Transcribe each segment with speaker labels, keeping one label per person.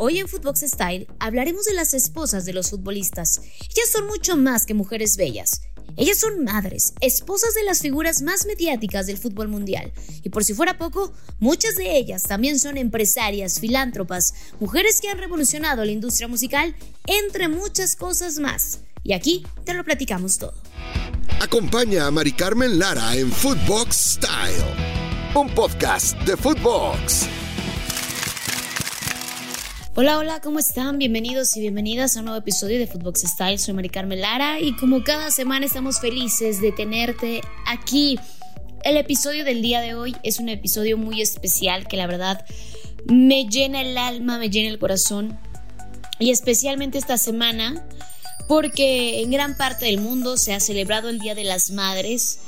Speaker 1: Hoy en Footbox Style hablaremos de las esposas de los futbolistas. Ellas son mucho más que mujeres bellas. Ellas son madres, esposas de las figuras más mediáticas del fútbol mundial. Y por si fuera poco, muchas de ellas también son empresarias, filántropas, mujeres que han revolucionado la industria musical, entre muchas cosas más. Y aquí te lo platicamos todo.
Speaker 2: Acompaña a Mari Carmen Lara en Footbox Style, un podcast de Footbox.
Speaker 1: Hola, hola, ¿cómo están? Bienvenidos y bienvenidas a un nuevo episodio de Footbox Style. Soy Mari Carmen Lara y como cada semana estamos felices de tenerte aquí. El episodio del día de hoy es un episodio muy especial que la verdad me llena el alma, me llena el corazón y especialmente esta semana porque en gran parte del mundo se ha celebrado el Día de las Madres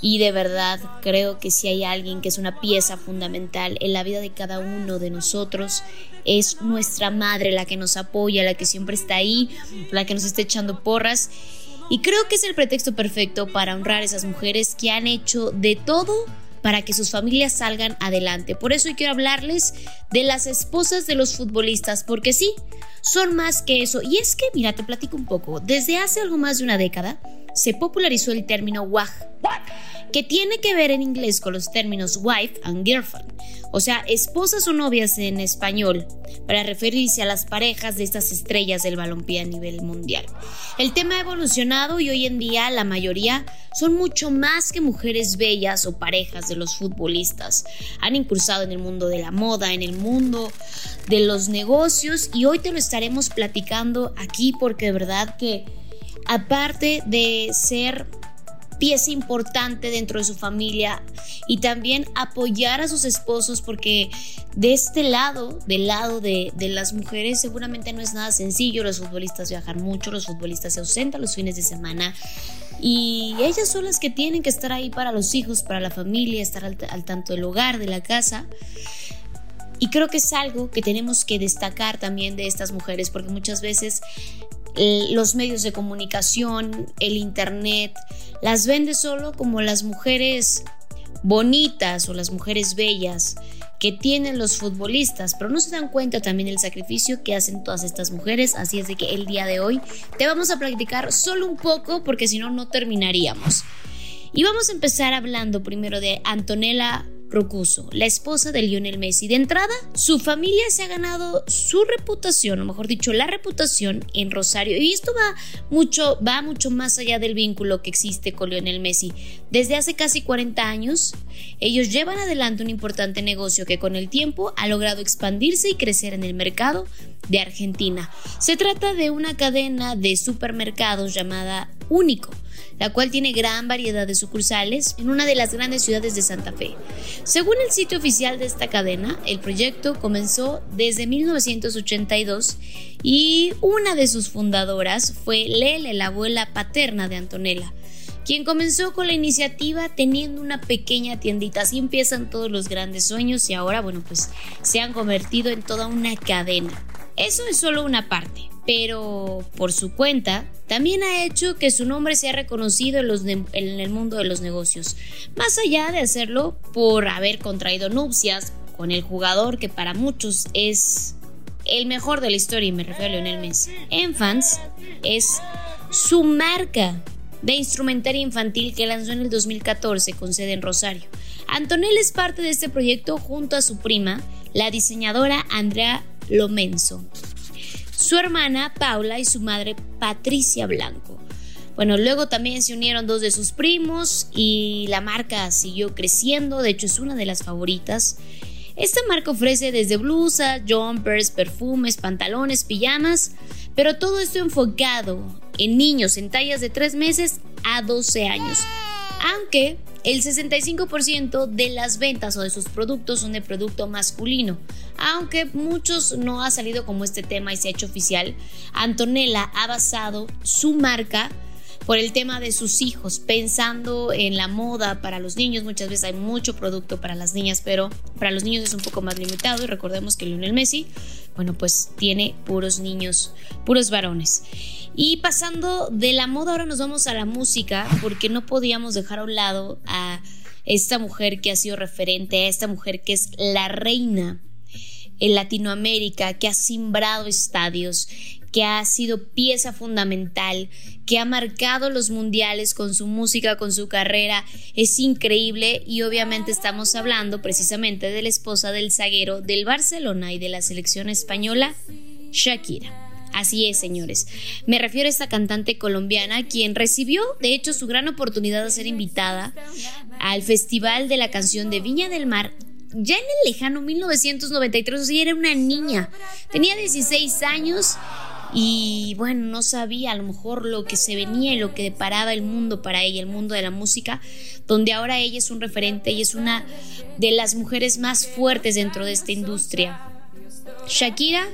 Speaker 1: y de verdad creo que si hay alguien que es una pieza fundamental en la vida de cada uno de nosotros, es nuestra madre la que nos apoya, la que siempre está ahí, la que nos está echando porras. Y creo que es el pretexto perfecto para honrar a esas mujeres que han hecho de todo para que sus familias salgan adelante. Por eso hoy quiero hablarles de las esposas de los futbolistas, porque sí, son más que eso. Y es que, mira, te platico un poco. Desde hace algo más de una década se popularizó el término WAG que tiene que ver en inglés con los términos wife and girlfriend, o sea, esposas o novias en español, para referirse a las parejas de estas estrellas del balompié a nivel mundial. El tema ha evolucionado y hoy en día la mayoría son mucho más que mujeres bellas o parejas de los futbolistas. Han incursado en el mundo de la moda, en el mundo de los negocios y hoy te lo estaremos platicando aquí porque de verdad que aparte de ser pieza importante dentro de su familia y también apoyar a sus esposos porque de este lado, del lado de, las mujeres, seguramente no es nada sencillo. Los futbolistas viajan mucho, los futbolistas se ausentan los fines de semana y ellas son las que tienen que estar ahí para los hijos, para la familia, estar al, al tanto del hogar, de la casa. Y creo que es algo que tenemos que destacar también de estas mujeres, porque muchas veces los medios de comunicación, el internet, las vende solo como las mujeres bonitas o las mujeres bellas que tienen los futbolistas, pero no se dan cuenta también del sacrificio que hacen todas estas mujeres, así es de que el día de hoy te vamos a practicar solo un poco porque si no no terminaríamos. Y vamos a empezar hablando primero de Antonella Rocuso, la esposa de Lionel Messi. De entrada, su familia se ha ganado su reputación, o mejor dicho, la reputación en Rosario. Y esto va mucho, va mucho más allá del vínculo que existe con Lionel Messi. Desde hace casi 40 años, ellos llevan adelante un importante negocio que con el tiempo ha logrado expandirse y crecer en el mercado de Argentina. Se trata de una cadena de supermercados llamada Único la cual tiene gran variedad de sucursales en una de las grandes ciudades de Santa Fe. Según el sitio oficial de esta cadena, el proyecto comenzó desde 1982 y una de sus fundadoras fue Lele, la abuela paterna de Antonella quien comenzó con la iniciativa teniendo una pequeña tiendita. Así empiezan todos los grandes sueños y ahora, bueno, pues se han convertido en toda una cadena. Eso es solo una parte pero por su cuenta también ha hecho que su nombre sea reconocido en, el mundo de los negocios, más allá de hacerlo por haber contraído nupcias con el jugador que para muchos es el mejor de la historia, y me refiero a Lionel Messi. Enfants es su marca de instrumentaria infantil que lanzó en el 2014 con sede en Rosario. Antonella es parte de este proyecto junto a su prima, la diseñadora Andrea Lomenzo su hermana Paula y su madre Patricia Blanco. Bueno, luego también se unieron dos de sus primos y la marca siguió creciendo, de hecho es una de las favoritas. Esta marca ofrece desde blusas, jumpers, perfumes, pantalones, pijamas, pero todo esto enfocado en niños en tallas de 3 meses a 12 años. Aunque el 65% de las ventas o de sus productos son de producto masculino. Aunque muchos no ha salido como este tema y se ha hecho oficial, Antonella ha basado su marca por el tema de sus hijos, pensando en la moda para los niños. Muchas veces hay mucho producto para las niñas, pero para los niños es un poco más limitado. Y recordemos que Lionel Messi, bueno, pues tiene puros niños, puros varones. Y pasando de la moda, ahora nos vamos a la música, porque no podíamos dejar a un lado a esta mujer que ha sido referente, a esta mujer que es la reina en Latinoamérica, que ha simbrado estadios, que ha sido pieza fundamental, que ha marcado los mundiales con su música, con su carrera, es increíble y obviamente estamos hablando precisamente de la esposa del zaguero del Barcelona y de la selección española, Shakira. Así es, señores. Me refiero a esta cantante colombiana quien recibió, de hecho, su gran oportunidad de ser invitada al Festival de la Canción de Viña del Mar ya en el lejano 1993, o sea, era una niña, tenía 16 años y bueno, no sabía a lo mejor lo que se venía y lo que deparaba el mundo para ella, el mundo de la música, donde ahora ella es un referente y es una de las mujeres más fuertes dentro de esta industria. Shakira,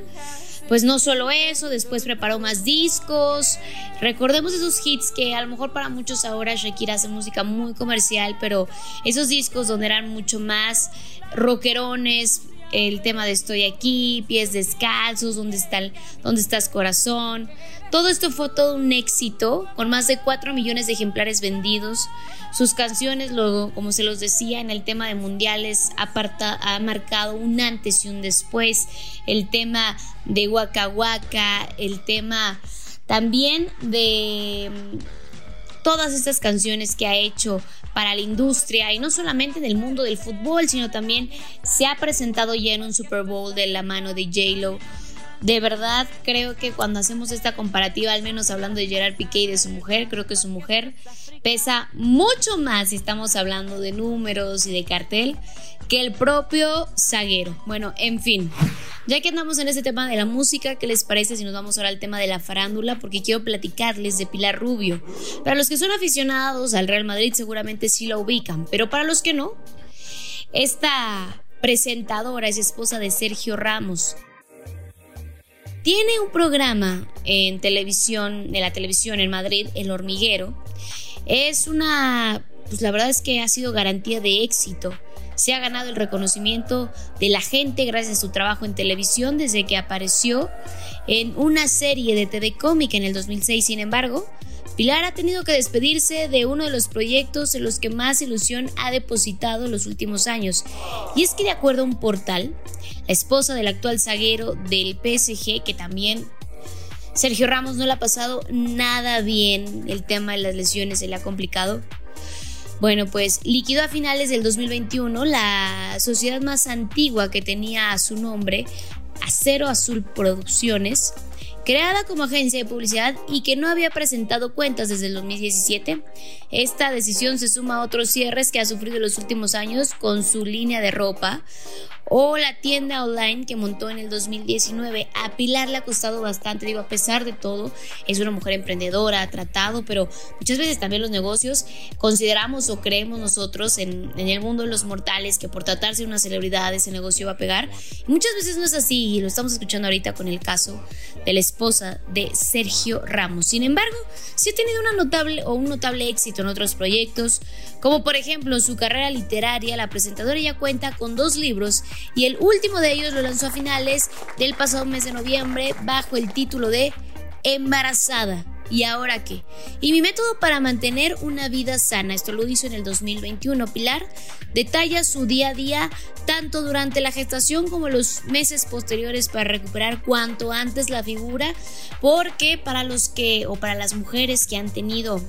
Speaker 1: pues no solo eso, después preparó más discos. Recordemos esos hits que a lo mejor para muchos ahora Shakira hace música muy comercial, pero esos discos donde eran mucho más rockerones, el tema de Estoy aquí, Pies descalzos, ¿Dónde, está ¿Dónde estás corazón? Todo esto fue todo un éxito, con más de 4 millones de ejemplares vendidos. Sus canciones, luego, como se los decía, en el tema de mundiales aparta, ha marcado un antes y un después. El tema de Waka Waka, el tema también de mm, todas estas canciones que ha hecho para la industria y no solamente en el mundo del fútbol, sino también se ha presentado ya en un Super Bowl de la mano de J-Lo. De verdad, creo que cuando hacemos esta comparativa, al menos hablando de Gerard Piqué y de su mujer, creo que su mujer pesa mucho más si estamos hablando de números y de cartel que el propio zaguero. Bueno, en fin, ya que andamos en ese tema de la música, ¿qué les parece si nos vamos ahora al tema de la farándula? Porque quiero platicarles de Pilar Rubio. Para los que son aficionados al Real Madrid seguramente sí la ubican, pero para los que no, esta presentadora es esposa de Sergio Ramos. Tiene un programa en televisión, en la televisión en Madrid, El Hormiguero. Es una, pues la verdad es que ha sido garantía de éxito se ha ganado el reconocimiento de la gente gracias a su trabajo en televisión desde que apareció en una serie de TV cómica en el 2006. Sin embargo, Pilar ha tenido que despedirse de uno de los proyectos en los que más ilusión ha depositado en los últimos años. Y es que de acuerdo a un portal, esposa del actual zaguero del PSG, que también Sergio Ramos no le ha pasado nada bien, el tema de las lesiones se le ha complicado, bueno, pues liquidó a finales del 2021 la sociedad más antigua que tenía a su nombre, Acero Azul Producciones, creada como agencia de publicidad y que no había presentado cuentas desde el 2017. Esta decisión se suma a otros cierres que ha sufrido en los últimos años con su línea de ropa, o la tienda online que montó en el 2019. A Pilar le ha costado bastante, digo, a pesar de todo, es una mujer emprendedora, ha tratado, pero muchas veces también los negocios consideramos o creemos nosotros en, el mundo de los mortales que por tratarse de una celebridad ese negocio va a pegar. muchas veces no es así y lo estamos escuchando ahorita con el caso de la esposa de Sergio Ramos. Sin embargo, sí ha tenido una notable o un notable éxito en otros proyectos, como por ejemplo su carrera literaria, la presentadora ya cuenta con dos libros y el último de ellos lo lanzó a finales del pasado mes de noviembre bajo el título de Embarazada. ¿Y ahora qué? Y mi método para mantener una vida sana, esto lo hizo en el 2021. Pilar detalla su día a día tanto durante la gestación como los meses posteriores para recuperar cuanto antes la figura, porque para los que o para las mujeres que han tenido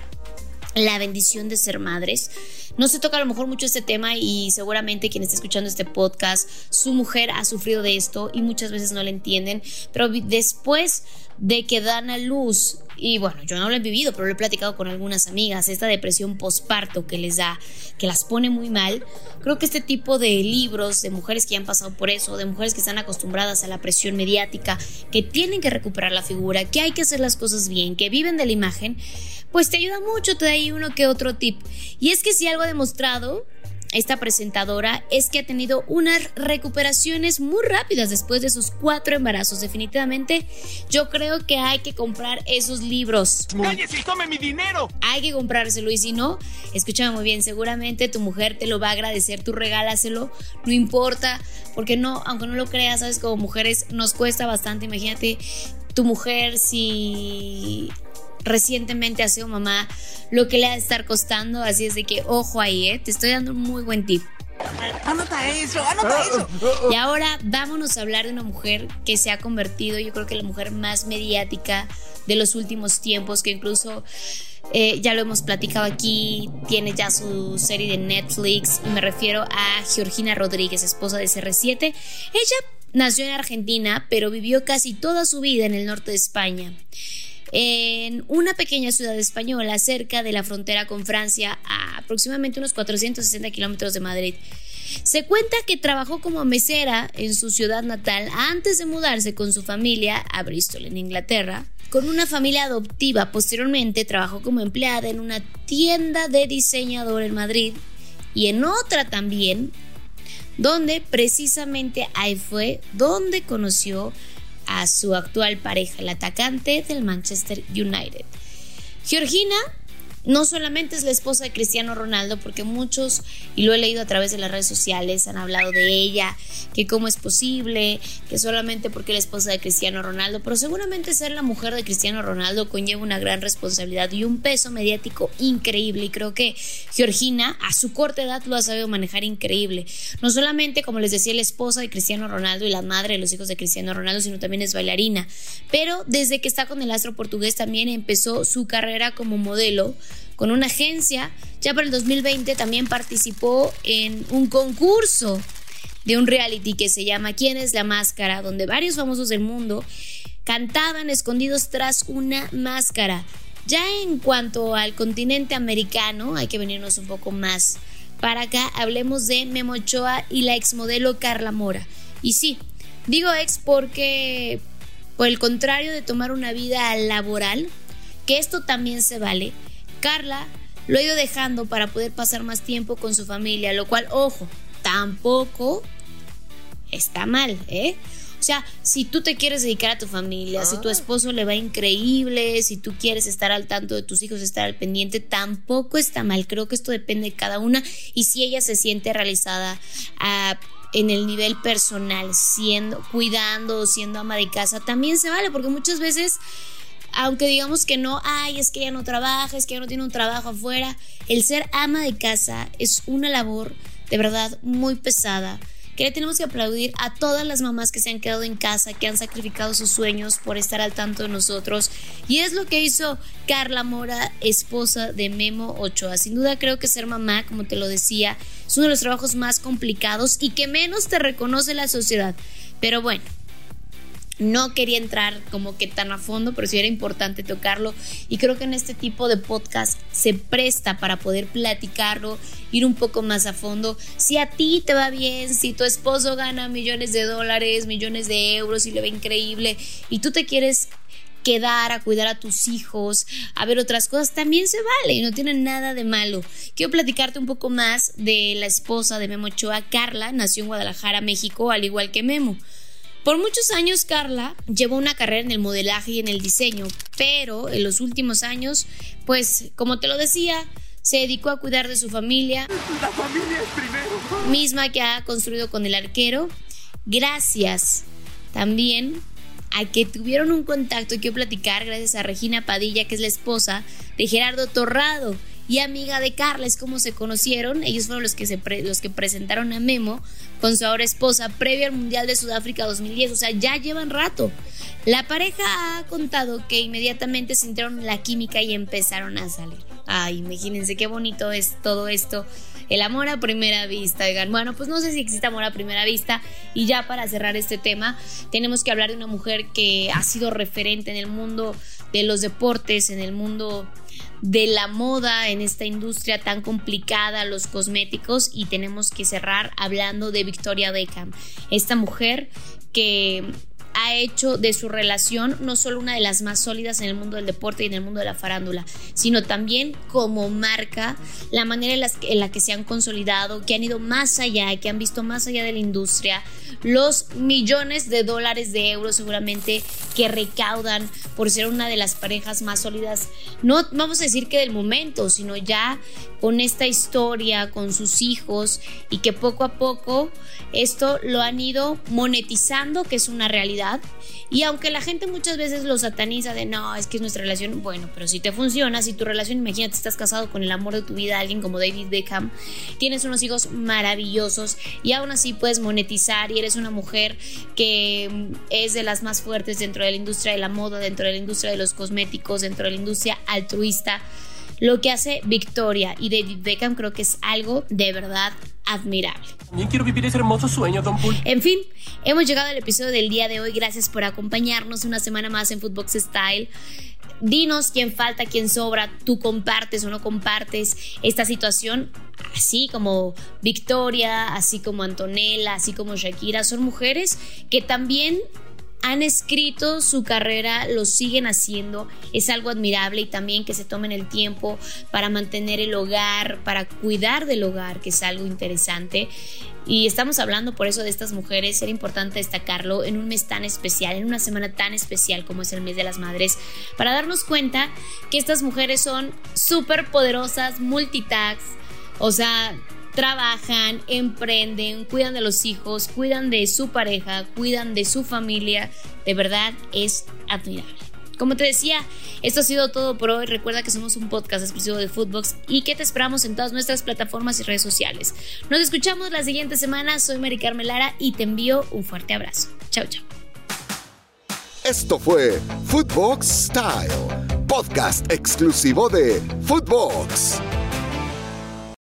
Speaker 1: la bendición de ser madres, no se toca a lo mejor mucho este tema y seguramente quien está escuchando este podcast, su mujer ha sufrido de esto y muchas veces no le entienden, pero después de que dan a luz, y bueno, yo no lo he vivido, pero lo he platicado con algunas amigas, esta depresión posparto que les da, que las pone muy mal, creo que este tipo de libros de mujeres que han pasado por eso, de mujeres que están acostumbradas a la presión mediática, que tienen que recuperar la figura, que hay que hacer las cosas bien, que viven de la imagen, pues te ayuda mucho, te da ahí uno que otro tip. Y es que si algo demostrado esta presentadora es que ha tenido unas recuperaciones muy rápidas después de sus cuatro embarazos. Definitivamente, yo creo que hay que comprar esos libros.
Speaker 3: ¡Cállese y tome mi dinero!
Speaker 1: Hay que comprárselo y si no, escúchame muy bien, seguramente tu mujer te lo va a agradecer, tú regálaselo, no importa, porque no, aunque no lo creas, sabes, como mujeres nos cuesta bastante, imagínate tu mujer si recientemente ha sido mamá, lo que le ha de estar costando, así es de que ojo ahí, ¿eh? te estoy dando un muy buen tip.
Speaker 3: Anota eso, anota eso.
Speaker 1: Y ahora vámonos a hablar de una mujer que se ha convertido, yo creo que la mujer más mediática de los últimos tiempos, que incluso eh, ya lo hemos platicado aquí, tiene ya su serie de Netflix y me refiero a Georgina Rodríguez, esposa de CR7. Ella nació en Argentina, pero vivió casi toda su vida en el norte de España en una pequeña ciudad española cerca de la frontera con Francia, a aproximadamente unos 460 kilómetros de Madrid. Se cuenta que trabajó como mesera en su ciudad natal antes de mudarse con su familia a Bristol, en Inglaterra, con una familia adoptiva. Posteriormente trabajó como empleada en una tienda de diseñador en Madrid y en otra también, donde precisamente ahí fue donde conoció a su actual pareja, el atacante del Manchester United. Georgina no solamente es la esposa de Cristiano Ronaldo, porque muchos, y lo he leído a través de las redes sociales, han hablado de ella, que cómo es posible, que solamente porque la esposa de Cristiano Ronaldo, pero seguramente ser la mujer de Cristiano Ronaldo conlleva una gran responsabilidad y un peso mediático increíble. Y creo que Georgina, a su corta edad, lo ha sabido manejar increíble. No solamente, como les decía, la esposa de Cristiano Ronaldo y la madre de los hijos de Cristiano Ronaldo, sino también es bailarina. Pero desde que está con el astro portugués también empezó su carrera como modelo con una agencia. Ya para el 2020 también participó en un concurso de un reality que se llama ¿Quién es la máscara? donde varios famosos del mundo cantaban escondidos tras una máscara. Ya en cuanto al continente americano, hay que venirnos un poco más para acá. Hablemos de Memo Ochoa y la exmodelo Carla Mora. Y sí, digo ex porque, por el contrario de tomar una vida laboral, que esto también se vale, Carla lo ha ido dejando para poder pasar más tiempo con su familia, lo cual, ojo, tampoco está mal, ¿eh? O sea, si tú te quieres dedicar a tu familia, si tu ah. esposo le va increíble, si tú quieres estar al tanto de tus hijos, estar al pendiente, tampoco está mal. Creo que esto depende de cada una y si ella se siente realizada ah, en el nivel personal, siendo, cuidando, siendo ama de casa, también se vale, porque muchas veces aunque digamos que no, ay, es que ella no trabaja, es que ella no tiene un trabajo afuera, el ser ama de casa es una labor de verdad muy pesada que le tenemos que aplaudir a todas las mamás que se han quedado en casa, que han sacrificado sus sueños por estar al tanto de nosotros. Y es lo que hizo Carla Mora, esposa de Memo Ochoa. Sin duda creo que ser mamá, como te lo decía, es uno de los trabajos más complicados y que menos te reconoce la sociedad. Pero bueno, no quería entrar como que tan a fondo, pero sí era importante tocarlo y creo que en este tipo de podcast se presta para poder platicarlo, ir un poco más a fondo. Si a ti te va bien, si tu esposo gana millones de dólares, millones de euros y le va increíble y tú te quieres quedar a cuidar a tus hijos, a ver otras cosas, también se vale y no tiene nada de malo. Quiero platicarte un poco más de la esposa de Memo Ochoa, Carla, nació en Guadalajara, México, al igual que Memo. Por muchos años Carla llevó una carrera en el modelaje y en el diseño, pero en los últimos años, pues como te lo decía, se dedicó a cuidar de su familia.
Speaker 3: La familia es primero.
Speaker 1: Misma que ha construido con el arquero. Gracias también a que tuvieron un contacto y quiero platicar gracias a Regina Padilla, que es la esposa de Gerardo Torrado y amiga de Carla, es como se conocieron. Ellos fueron los que, se los que presentaron a Memo con su ahora esposa previo al Mundial de Sudáfrica 2010. O sea, ya llevan rato. La pareja ha contado que inmediatamente sintieron la química y empezaron a salir. Ay, imagínense qué bonito es todo esto. El amor a primera vista. Oigan, bueno, pues no sé si existe amor a primera vista. Y ya para cerrar este tema, tenemos que hablar de una mujer que ha sido referente en el mundo de los deportes, en el mundo de la moda en esta industria tan complicada, los cosméticos, y tenemos que cerrar hablando de Victoria Beckham, esta mujer que ha hecho de su relación no solo una de las más sólidas en el mundo del deporte y en el mundo de la farándula, sino también como marca, la manera en la, que se han consolidado, que han ido más allá, que han visto más allá de la industria, los millones de dólares de euros seguramente que recaudan por ser una de las parejas más sólidas, no vamos a decir que del momento, sino ya con esta historia, con sus hijos y que poco a poco esto lo han ido monetizando, que es una realidad. Y aunque la gente muchas veces lo sataniza de no, es que es nuestra relación, bueno, pero si te funciona, si tu relación, imagínate, estás casado con el amor de tu vida, alguien como David Beckham, tienes unos hijos maravillosos y aún así puedes monetizar y eres una mujer que mm, es de las más fuertes dentro de la industria de la moda, dentro de la industria de los cosméticos, dentro de la industria altruista. Lo que hace Victoria y David Beckham creo que es algo de verdad admirable.
Speaker 3: También quiero vivir ese hermoso sueño, Don.
Speaker 1: En fin, hemos llegado al episodio del día de hoy. Gracias por acompañarnos una semana más en Footbox Style. Dinos quién falta, quién sobra, tú compartes o no compartes esta situación, así como Victoria, así como Antonella, así como Shakira, son mujeres que también han escrito su carrera, lo siguen haciendo, es algo admirable y también que se tomen el tiempo para mantener el hogar, para cuidar del hogar, que es algo interesante. Y estamos hablando por eso de estas mujeres, era importante destacarlo en un mes tan especial, en una semana tan especial como es el mes de las madres, para darnos cuenta que estas mujeres son súper poderosas, multitags, o sea, trabajan, emprenden, cuidan de los hijos, cuidan de su pareja, cuidan de su familia. De verdad es admirable. Como te decía, esto ha sido todo por hoy. Recuerda que somos un podcast exclusivo de Footbox y que te esperamos en todas nuestras plataformas y redes sociales. Nos escuchamos la siguiente semana. Soy Mari Carmelara y te envío un fuerte abrazo. Chao, chao.
Speaker 2: Esto fue Footbox Style, podcast exclusivo de Footbox.